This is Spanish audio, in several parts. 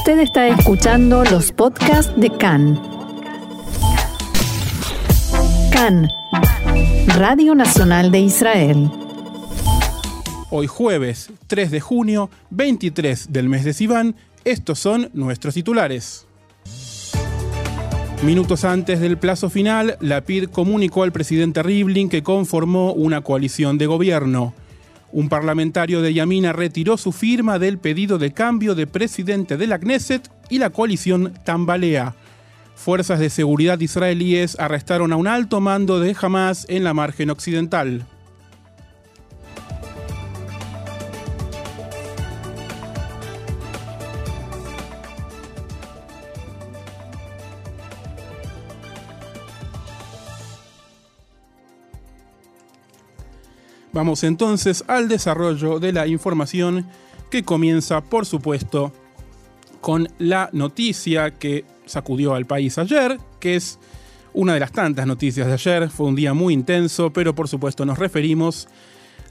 Usted está escuchando los podcasts de CAN. CAN, Radio Nacional de Israel. Hoy jueves 3 de junio, 23 del mes de Sivan, estos son nuestros titulares. Minutos antes del plazo final, la PID comunicó al presidente Rivlin que conformó una coalición de gobierno. Un parlamentario de Yamina retiró su firma del pedido de cambio de presidente de la Knesset y la coalición tambalea. Fuerzas de seguridad israelíes arrestaron a un alto mando de Hamas en la margen occidental. Vamos entonces al desarrollo de la información que comienza, por supuesto, con la noticia que sacudió al país ayer, que es una de las tantas noticias de ayer. Fue un día muy intenso, pero por supuesto nos referimos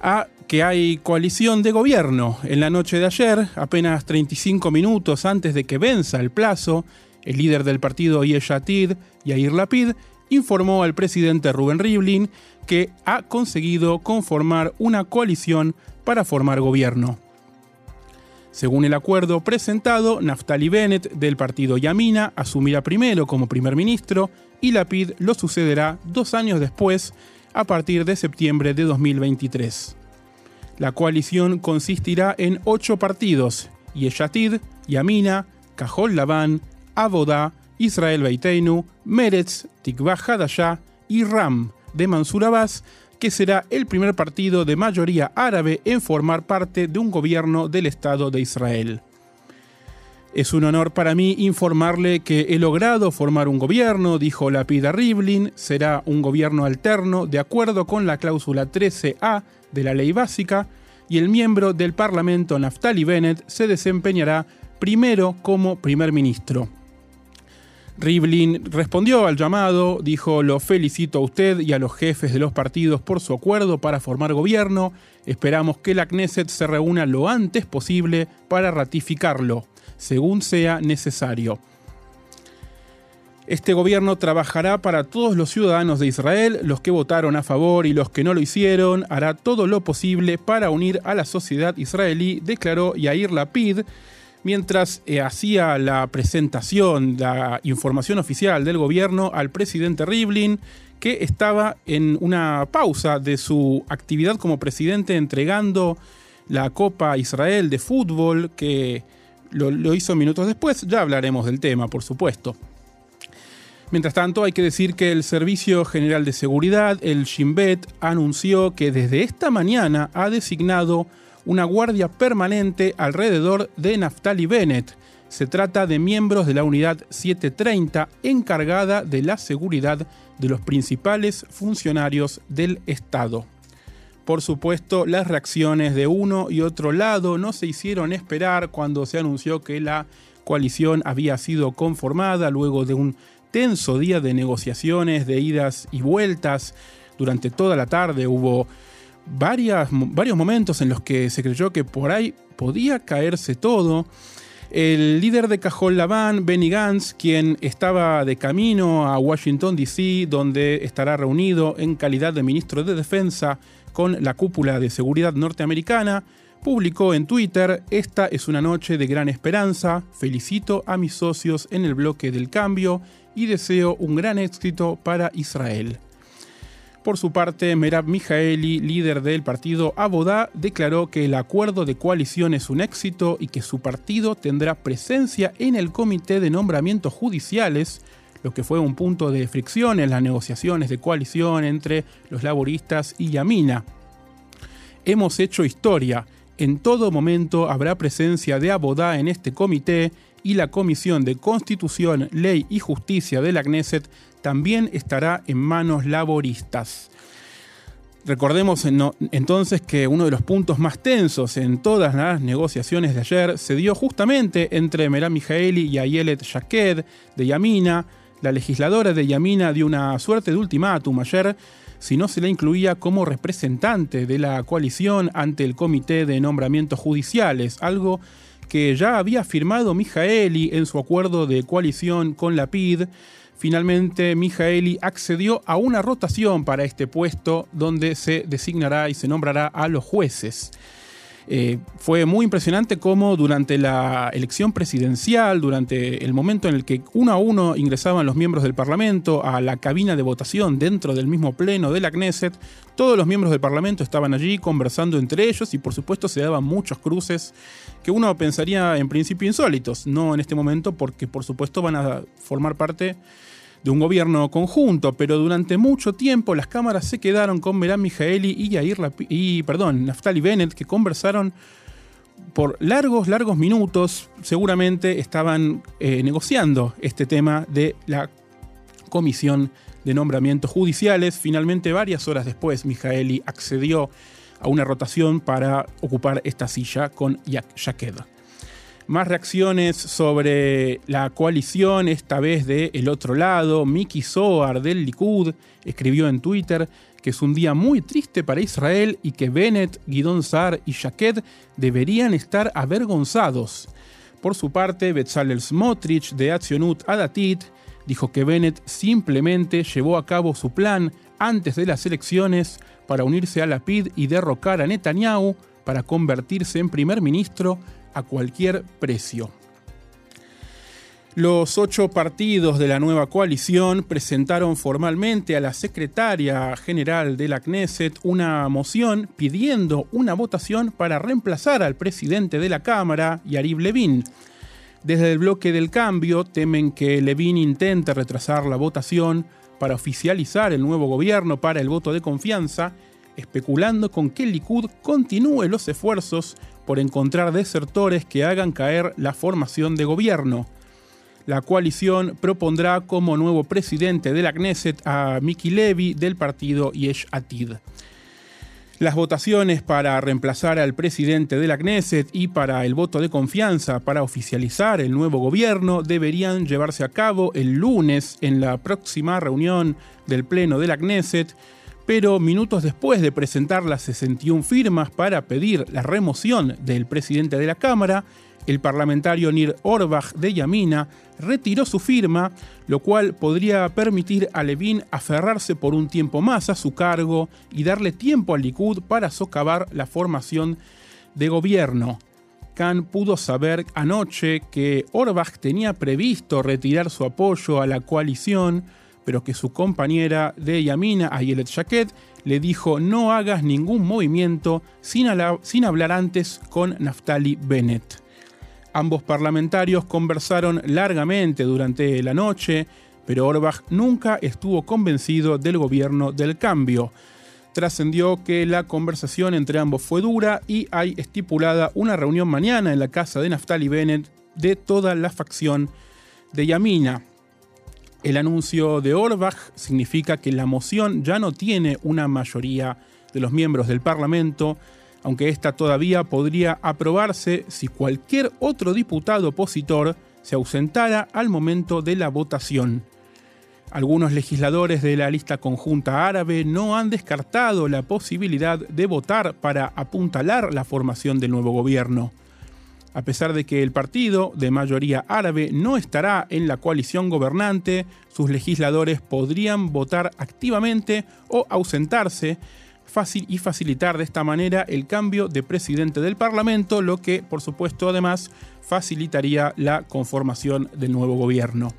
a que hay coalición de gobierno. En la noche de ayer, apenas 35 minutos antes de que venza el plazo, el líder del partido Yeshatid, Yair Lapid, informó al presidente Rubén Rivlin que ha conseguido conformar una coalición para formar gobierno. Según el acuerdo presentado, Naftali Bennett del partido Yamina asumirá primero como primer ministro y Lapid lo sucederá dos años después, a partir de septiembre de 2023. La coalición consistirá en ocho partidos: Yeshatid, Yamina, Cajol Labán, Abodá, Israel Beiteinu, Meretz, Tikvah Hadashah y Ram, de Mansur Abbas, que será el primer partido de mayoría árabe en formar parte de un gobierno del Estado de Israel. Es un honor para mí informarle que he logrado formar un gobierno, dijo Lapida Rivlin, será un gobierno alterno de acuerdo con la cláusula 13A de la ley básica, y el miembro del Parlamento Naftali Bennett se desempeñará primero como primer ministro. Rivlin respondió al llamado, dijo, lo felicito a usted y a los jefes de los partidos por su acuerdo para formar gobierno, esperamos que la Knesset se reúna lo antes posible para ratificarlo, según sea necesario. Este gobierno trabajará para todos los ciudadanos de Israel, los que votaron a favor y los que no lo hicieron, hará todo lo posible para unir a la sociedad israelí, declaró Yair Lapid, mientras eh, hacía la presentación, la información oficial del gobierno al presidente Rivlin, que estaba en una pausa de su actividad como presidente entregando la Copa Israel de fútbol, que lo, lo hizo minutos después, ya hablaremos del tema, por supuesto. Mientras tanto, hay que decir que el Servicio General de Seguridad, el Shinbet, anunció que desde esta mañana ha designado una guardia permanente alrededor de Naftali Bennett. Se trata de miembros de la unidad 730 encargada de la seguridad de los principales funcionarios del Estado. Por supuesto, las reacciones de uno y otro lado no se hicieron esperar cuando se anunció que la coalición había sido conformada luego de un tenso día de negociaciones, de idas y vueltas. Durante toda la tarde hubo varios momentos en los que se creyó que por ahí podía caerse todo. El líder de Cajol Laván, Benny Gantz, quien estaba de camino a Washington, D.C., donde estará reunido en calidad de ministro de Defensa con la cúpula de seguridad norteamericana, publicó en Twitter, esta es una noche de gran esperanza, felicito a mis socios en el bloque del cambio y deseo un gran éxito para Israel. Por su parte, Merab Mijaeli, líder del partido Abodá, declaró que el acuerdo de coalición es un éxito y que su partido tendrá presencia en el comité de nombramientos judiciales, lo que fue un punto de fricción en las negociaciones de coalición entre los laboristas y Yamina. Hemos hecho historia. En todo momento habrá presencia de Abodá en este comité y la Comisión de Constitución, Ley y Justicia de la Knesset también estará en manos laboristas. Recordemos entonces que uno de los puntos más tensos en todas las negociaciones de ayer se dio justamente entre Meram Mijaeli y Ayelet Shaked de Yamina. La legisladora de Yamina dio una suerte de ultimátum ayer si no se la incluía como representante de la coalición ante el Comité de Nombramientos Judiciales, algo que ya había firmado Mijaeli en su acuerdo de coalición con la PID, finalmente Mijaeli accedió a una rotación para este puesto donde se designará y se nombrará a los jueces. Eh, fue muy impresionante cómo durante la elección presidencial, durante el momento en el que uno a uno ingresaban los miembros del Parlamento a la cabina de votación dentro del mismo pleno de la Knesset, todos los miembros del Parlamento estaban allí conversando entre ellos y por supuesto se daban muchos cruces que uno pensaría en principio insólitos, no en este momento porque por supuesto van a formar parte de un gobierno conjunto, pero durante mucho tiempo las cámaras se quedaron con Meram Mijaeli y y, perdón, Naftali Bennett, que conversaron por largos, largos minutos. Seguramente estaban eh, negociando este tema de la comisión de nombramientos judiciales. Finalmente, varias horas después, Mijaeli accedió a una rotación para ocupar esta silla con Yaked. Más reacciones sobre la coalición, esta vez de El Otro Lado. Miki Zohar del Likud escribió en Twitter que es un día muy triste para Israel y que Bennett, Guidon Sar y Shaked deberían estar avergonzados. Por su parte, Betzalel Smotrich de Atzionut Adatit dijo que Bennett simplemente llevó a cabo su plan antes de las elecciones para unirse a la PID y derrocar a Netanyahu para convertirse en primer ministro a cualquier precio. Los ocho partidos de la nueva coalición presentaron formalmente a la secretaria general de la Knesset una moción pidiendo una votación para reemplazar al presidente de la Cámara, Yarib Levin. Desde el bloque del cambio temen que Levin intente retrasar la votación para oficializar el nuevo gobierno para el voto de confianza, especulando con que Likud continúe los esfuerzos por encontrar desertores que hagan caer la formación de gobierno. La coalición propondrá como nuevo presidente de la Knesset a Miki Levy del partido Yesh Atid. Las votaciones para reemplazar al presidente de la Knesset y para el voto de confianza para oficializar el nuevo gobierno deberían llevarse a cabo el lunes en la próxima reunión del Pleno de la Knesset pero minutos después de presentar las 61 firmas para pedir la remoción del presidente de la Cámara, el parlamentario Nir Orbach de Yamina retiró su firma, lo cual podría permitir a Levin aferrarse por un tiempo más a su cargo y darle tiempo al Likud para socavar la formación de gobierno. Khan pudo saber anoche que Orbach tenía previsto retirar su apoyo a la coalición, pero que su compañera de Yamina, Ayelet Shaked, le dijo no hagas ningún movimiento sin, sin hablar antes con Naftali Bennett. Ambos parlamentarios conversaron largamente durante la noche, pero Orbach nunca estuvo convencido del gobierno del cambio. Trascendió que la conversación entre ambos fue dura y hay estipulada una reunión mañana en la casa de Naftali Bennett de toda la facción de Yamina. El anuncio de Orbach significa que la moción ya no tiene una mayoría de los miembros del Parlamento, aunque esta todavía podría aprobarse si cualquier otro diputado opositor se ausentara al momento de la votación. Algunos legisladores de la lista conjunta árabe no han descartado la posibilidad de votar para apuntalar la formación del nuevo gobierno. A pesar de que el partido de mayoría árabe no estará en la coalición gobernante, sus legisladores podrían votar activamente o ausentarse fácil y facilitar de esta manera el cambio de presidente del Parlamento, lo que por supuesto además facilitaría la conformación del nuevo gobierno.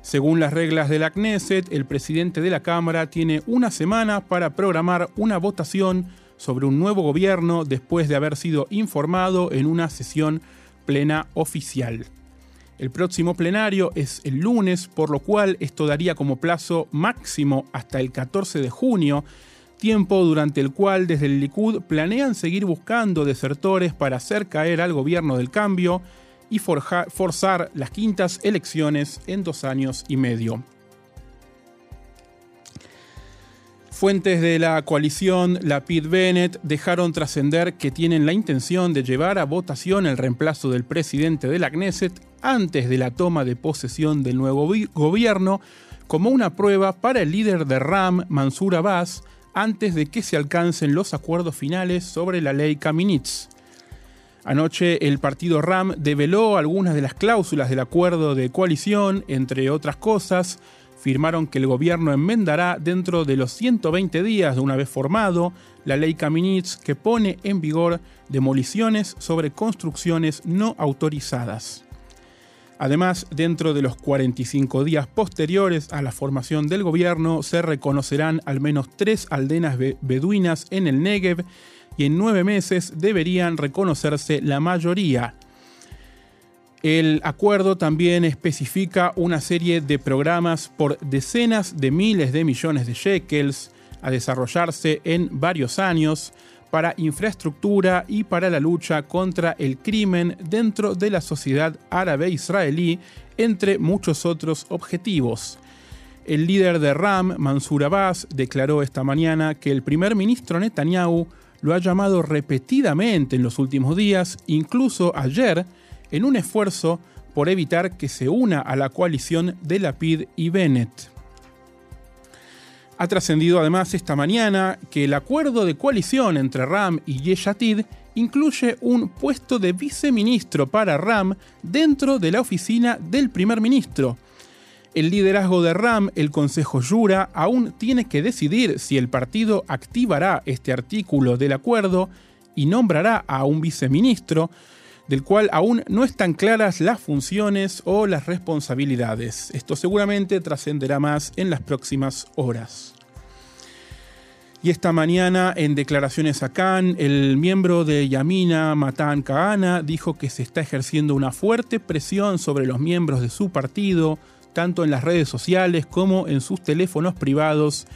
Según las reglas de la Knesset, el presidente de la Cámara tiene una semana para programar una votación sobre un nuevo gobierno después de haber sido informado en una sesión plena oficial. El próximo plenario es el lunes, por lo cual esto daría como plazo máximo hasta el 14 de junio, tiempo durante el cual desde el Likud planean seguir buscando desertores para hacer caer al gobierno del cambio y forzar las quintas elecciones en dos años y medio. Fuentes de la coalición Lapid Bennett dejaron trascender que tienen la intención de llevar a votación el reemplazo del presidente de la Knesset antes de la toma de posesión del nuevo gobierno como una prueba para el líder de RAM, Mansur Abbas, antes de que se alcancen los acuerdos finales sobre la ley Kaminitz. Anoche el partido RAM develó algunas de las cláusulas del acuerdo de coalición, entre otras cosas, firmaron que el gobierno enmendará dentro de los 120 días de una vez formado la ley Kaminitz que pone en vigor demoliciones sobre construcciones no autorizadas. Además, dentro de los 45 días posteriores a la formación del gobierno, se reconocerán al menos tres aldenas beduinas en el Negev y en nueve meses deberían reconocerse la mayoría. El acuerdo también especifica una serie de programas por decenas de miles de millones de shekels a desarrollarse en varios años para infraestructura y para la lucha contra el crimen dentro de la sociedad árabe israelí, entre muchos otros objetivos. El líder de RAM, Mansur Abbas, declaró esta mañana que el primer ministro Netanyahu lo ha llamado repetidamente en los últimos días, incluso ayer, en un esfuerzo por evitar que se una a la coalición de Lapid y Bennett. Ha trascendido además esta mañana que el acuerdo de coalición entre RAM y Yeshatid incluye un puesto de viceministro para RAM dentro de la oficina del primer ministro. El liderazgo de RAM, el Consejo Yura, aún tiene que decidir si el partido activará este artículo del acuerdo y nombrará a un viceministro, del cual aún no están claras las funciones o las responsabilidades. Esto seguramente trascenderá más en las próximas horas. Y esta mañana, en declaraciones a Cannes, el miembro de Yamina, Matan Kahana, dijo que se está ejerciendo una fuerte presión sobre los miembros de su partido, tanto en las redes sociales como en sus teléfonos privados,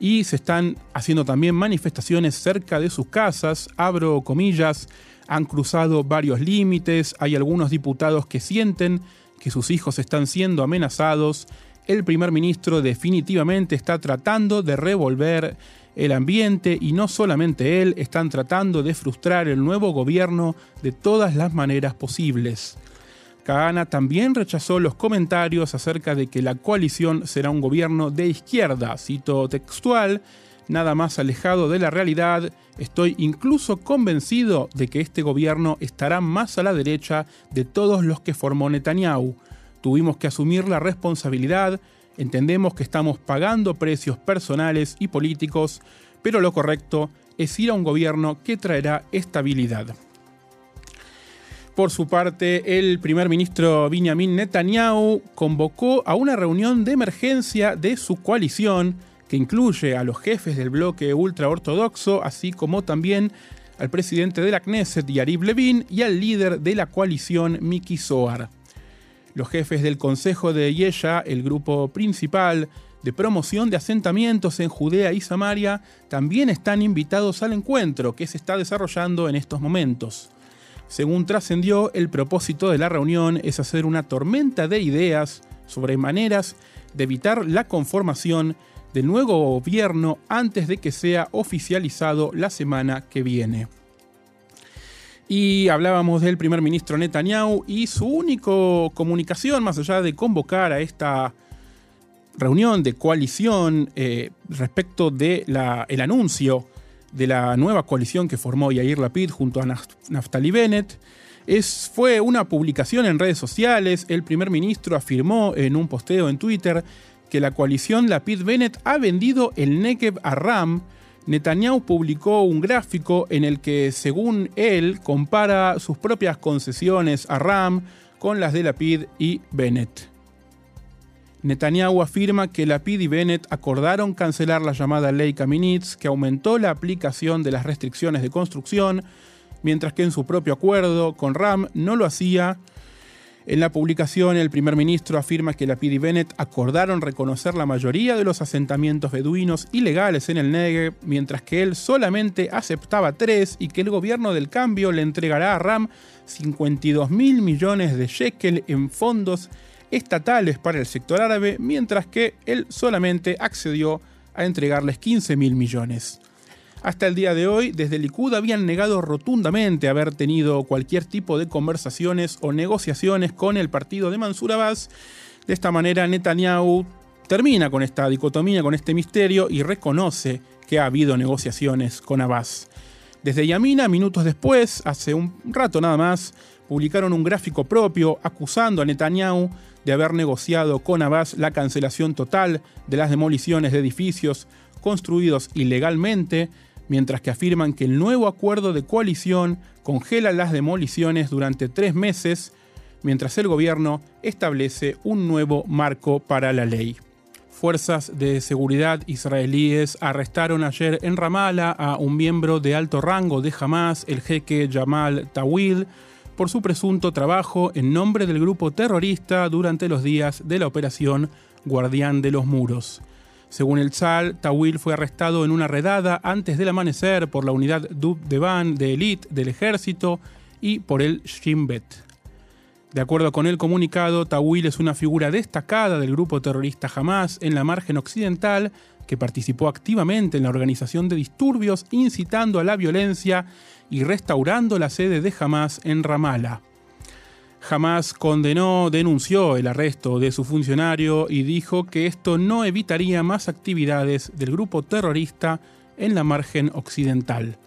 y se están haciendo también manifestaciones cerca de sus casas, abro comillas, han cruzado varios límites, hay algunos diputados que sienten que sus hijos están siendo amenazados, el primer ministro definitivamente está tratando de revolver el ambiente y no solamente él están tratando de frustrar el nuevo gobierno de todas las maneras posibles. Kahana también rechazó los comentarios acerca de que la coalición será un gobierno de izquierda, cito textual, nada más alejado de la realidad, estoy incluso convencido de que este gobierno estará más a la derecha de todos los que formó Netanyahu. Tuvimos que asumir la responsabilidad, entendemos que estamos pagando precios personales y políticos, pero lo correcto es ir a un gobierno que traerá estabilidad. Por su parte, el primer ministro Benjamin Netanyahu convocó a una reunión de emergencia de su coalición que incluye a los jefes del bloque ultraortodoxo, así como también al presidente de la Knesset, Yariv Levin, y al líder de la coalición, Miki Zohar. Los jefes del Consejo de Yesha, el grupo principal de promoción de asentamientos en Judea y Samaria, también están invitados al encuentro que se está desarrollando en estos momentos. Según trascendió, el propósito de la reunión es hacer una tormenta de ideas sobre maneras de evitar la conformación del nuevo gobierno antes de que sea oficializado la semana que viene. Y hablábamos del primer ministro Netanyahu y su única comunicación, más allá de convocar a esta reunión de coalición eh, respecto del el anuncio de la nueva coalición que formó Yair Lapid junto a Naftali Bennett, es, fue una publicación en redes sociales. El primer ministro afirmó en un posteo en Twitter que la coalición Lapid-Bennett ha vendido el Negev a Ram. Netanyahu publicó un gráfico en el que, según él, compara sus propias concesiones a Ram con las de Lapid y Bennett. Netanyahu afirma que Lapid y Bennett acordaron cancelar la llamada ley Kaminitz, que aumentó la aplicación de las restricciones de construcción, mientras que en su propio acuerdo con Ram no lo hacía en la publicación, el primer ministro afirma que Lapid y Bennett acordaron reconocer la mayoría de los asentamientos beduinos ilegales en el Negev, mientras que él solamente aceptaba tres y que el gobierno del cambio le entregará a Ram 52 mil millones de shekel en fondos estatales para el sector árabe, mientras que él solamente accedió a entregarles 15 mil millones. Hasta el día de hoy, desde Likud habían negado rotundamente haber tenido cualquier tipo de conversaciones o negociaciones con el partido de Mansur Abbas. De esta manera, Netanyahu termina con esta dicotomía, con este misterio y reconoce que ha habido negociaciones con Abbas. Desde Yamina, minutos después, hace un rato nada más, publicaron un gráfico propio acusando a Netanyahu de haber negociado con Abbas la cancelación total de las demoliciones de edificios construidos ilegalmente, mientras que afirman que el nuevo acuerdo de coalición congela las demoliciones durante tres meses, mientras el gobierno establece un nuevo marco para la ley. Fuerzas de seguridad israelíes arrestaron ayer en Ramallah a un miembro de alto rango de Hamas, el jeque Jamal Tawil, por su presunto trabajo en nombre del grupo terrorista durante los días de la operación Guardián de los Muros. Según el Tzal, Tawil fue arrestado en una redada antes del amanecer por la unidad Dub Devan de élite del ejército y por el Shin Bet. De acuerdo con el comunicado, Tawil es una figura destacada del grupo terrorista Hamas en la margen occidental que participó activamente en la organización de disturbios incitando a la violencia y restaurando la sede de Hamas en Ramallah. Hamas condenó, denunció el arresto de su funcionario y dijo que esto no evitaría más actividades del grupo terrorista en la margen occidental.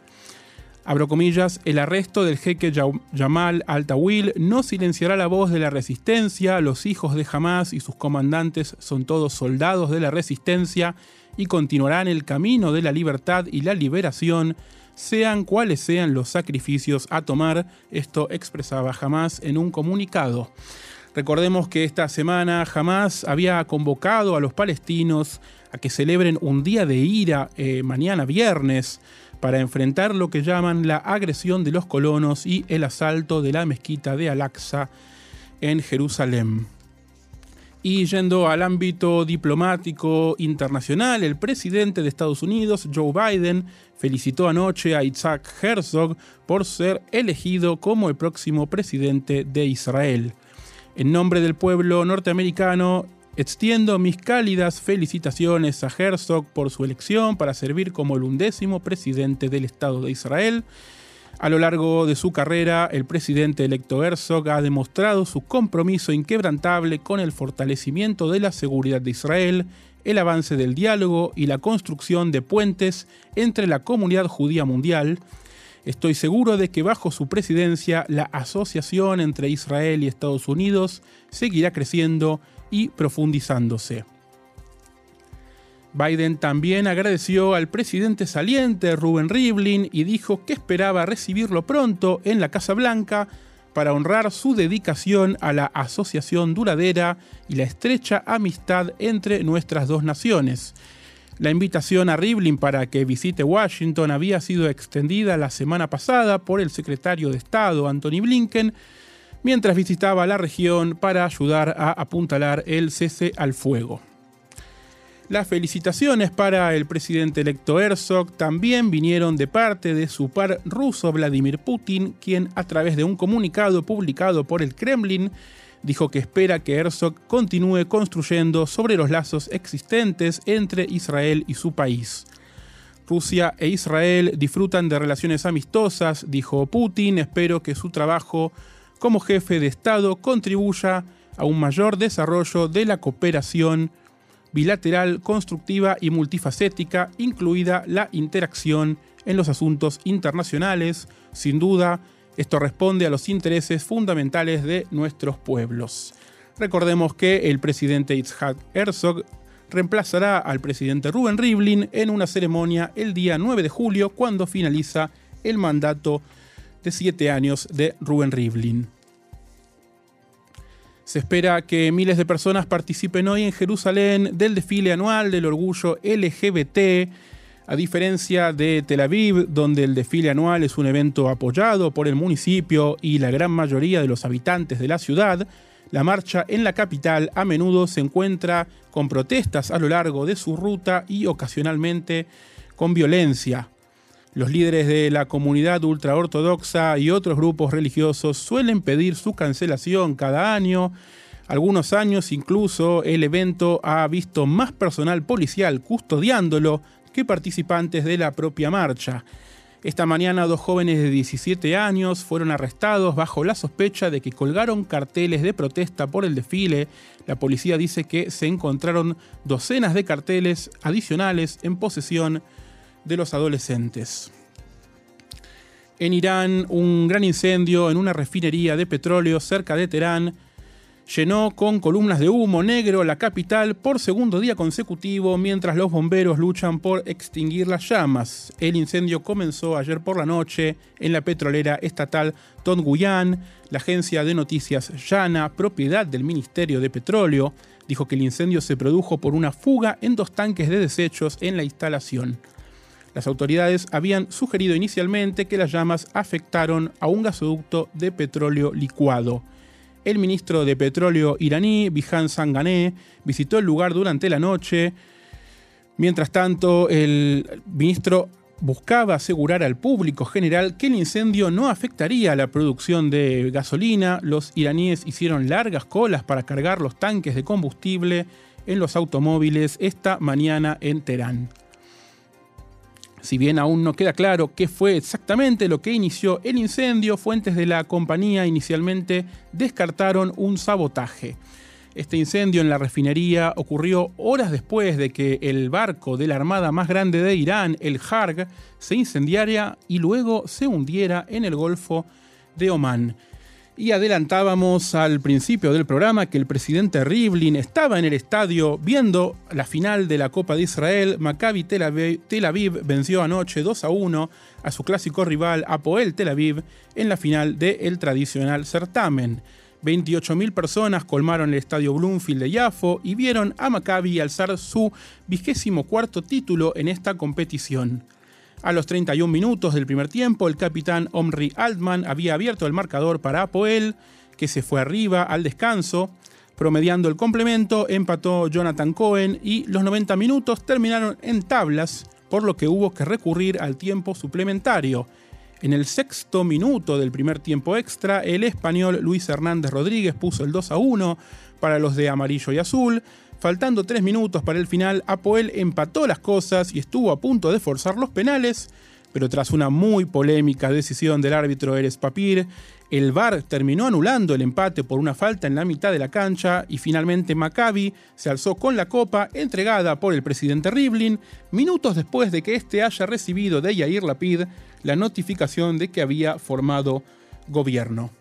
Abro comillas, el arresto del jeque Jamal al-Tawil no silenciará la voz de la resistencia, los hijos de Hamas y sus comandantes son todos soldados de la resistencia y continuarán el camino de la libertad y la liberación, sean cuales sean los sacrificios a tomar, esto expresaba Hamas en un comunicado. Recordemos que esta semana Hamas había convocado a los palestinos a que celebren un día de ira eh, mañana viernes, para enfrentar lo que llaman la agresión de los colonos y el asalto de la mezquita de Al-Aqsa en Jerusalén. Y yendo al ámbito diplomático internacional, el presidente de Estados Unidos, Joe Biden, felicitó anoche a Isaac Herzog por ser elegido como el próximo presidente de Israel. En nombre del pueblo norteamericano, Extiendo mis cálidas felicitaciones a Herzog por su elección para servir como el undécimo presidente del Estado de Israel. A lo largo de su carrera, el presidente electo Herzog ha demostrado su compromiso inquebrantable con el fortalecimiento de la seguridad de Israel, el avance del diálogo y la construcción de puentes entre la comunidad judía mundial. Estoy seguro de que bajo su presidencia la asociación entre Israel y Estados Unidos seguirá creciendo y profundizándose. Biden también agradeció al presidente saliente Ruben Rivlin y dijo que esperaba recibirlo pronto en la Casa Blanca para honrar su dedicación a la asociación duradera y la estrecha amistad entre nuestras dos naciones. La invitación a Rivlin para que visite Washington había sido extendida la semana pasada por el secretario de Estado Anthony Blinken, mientras visitaba la región para ayudar a apuntalar el cese al fuego. Las felicitaciones para el presidente electo Herzog también vinieron de parte de su par ruso Vladimir Putin, quien a través de un comunicado publicado por el Kremlin dijo que espera que Herzog continúe construyendo sobre los lazos existentes entre Israel y su país. Rusia e Israel disfrutan de relaciones amistosas, dijo Putin, espero que su trabajo como jefe de Estado contribuya a un mayor desarrollo de la cooperación bilateral, constructiva y multifacética, incluida la interacción en los asuntos internacionales. Sin duda, esto responde a los intereses fundamentales de nuestros pueblos. Recordemos que el presidente Itzhak Herzog reemplazará al presidente Rubén Rivlin en una ceremonia el día 9 de julio cuando finaliza el mandato de siete años de Rubén Rivlin. Se espera que miles de personas participen hoy en Jerusalén del desfile anual del orgullo LGBT, a diferencia de Tel Aviv, donde el desfile anual es un evento apoyado por el municipio y la gran mayoría de los habitantes de la ciudad, la marcha en la capital a menudo se encuentra con protestas a lo largo de su ruta y ocasionalmente con violencia. Los líderes de la comunidad ultraortodoxa y otros grupos religiosos suelen pedir su cancelación cada año. Algunos años incluso el evento ha visto más personal policial custodiándolo que participantes de la propia marcha. Esta mañana dos jóvenes de 17 años fueron arrestados bajo la sospecha de que colgaron carteles de protesta por el desfile. La policía dice que se encontraron docenas de carteles adicionales en posesión de los adolescentes. En Irán, un gran incendio en una refinería de petróleo cerca de Teherán llenó con columnas de humo negro la capital por segundo día consecutivo mientras los bomberos luchan por extinguir las llamas. El incendio comenzó ayer por la noche en la petrolera estatal Tonguyan. La agencia de noticias Yana, propiedad del Ministerio de Petróleo, dijo que el incendio se produjo por una fuga en dos tanques de desechos en la instalación. Las autoridades habían sugerido inicialmente que las llamas afectaron a un gasoducto de petróleo licuado. El ministro de Petróleo iraní, Bihan Sangané, visitó el lugar durante la noche. Mientras tanto, el ministro buscaba asegurar al público general que el incendio no afectaría a la producción de gasolina. Los iraníes hicieron largas colas para cargar los tanques de combustible en los automóviles esta mañana en Teherán. Si bien aún no queda claro qué fue exactamente lo que inició el incendio, fuentes de la compañía inicialmente descartaron un sabotaje. Este incendio en la refinería ocurrió horas después de que el barco de la armada más grande de Irán, el Harg, se incendiara y luego se hundiera en el Golfo de Omán. Y adelantábamos al principio del programa que el presidente Rivlin estaba en el estadio viendo la final de la Copa de Israel. Maccabi Tel Aviv, venció anoche 2 a 1 a su clásico rival Apoel Tel Aviv en la final del tradicional certamen. 28.000 personas colmaron el estadio Bloomfield de Yafo y vieron a Maccabi alzar su vigésimo cuarto título en esta competición. A los 31 minutos del primer tiempo, el capitán Omri Altman había abierto el marcador para Apoel, que se fue arriba al descanso. Promediando el complemento, empató Jonathan Cohen y los 90 minutos terminaron en tablas, por lo que hubo que recurrir al tiempo suplementario. En el sexto minuto del primer tiempo extra, el español Luis Hernández Rodríguez puso el 2 a 1 para los de amarillo y azul. Faltando tres minutos para el final, Apoel empató las cosas y estuvo a punto de forzar los penales, pero tras una muy polémica decisión del árbitro Eres Papir, el VAR terminó anulando el empate por una falta en la mitad de la cancha y finalmente Maccabi se alzó con la copa entregada por el presidente Rivlin minutos después de que éste haya recibido de Yair Lapid la notificación de que había formado gobierno.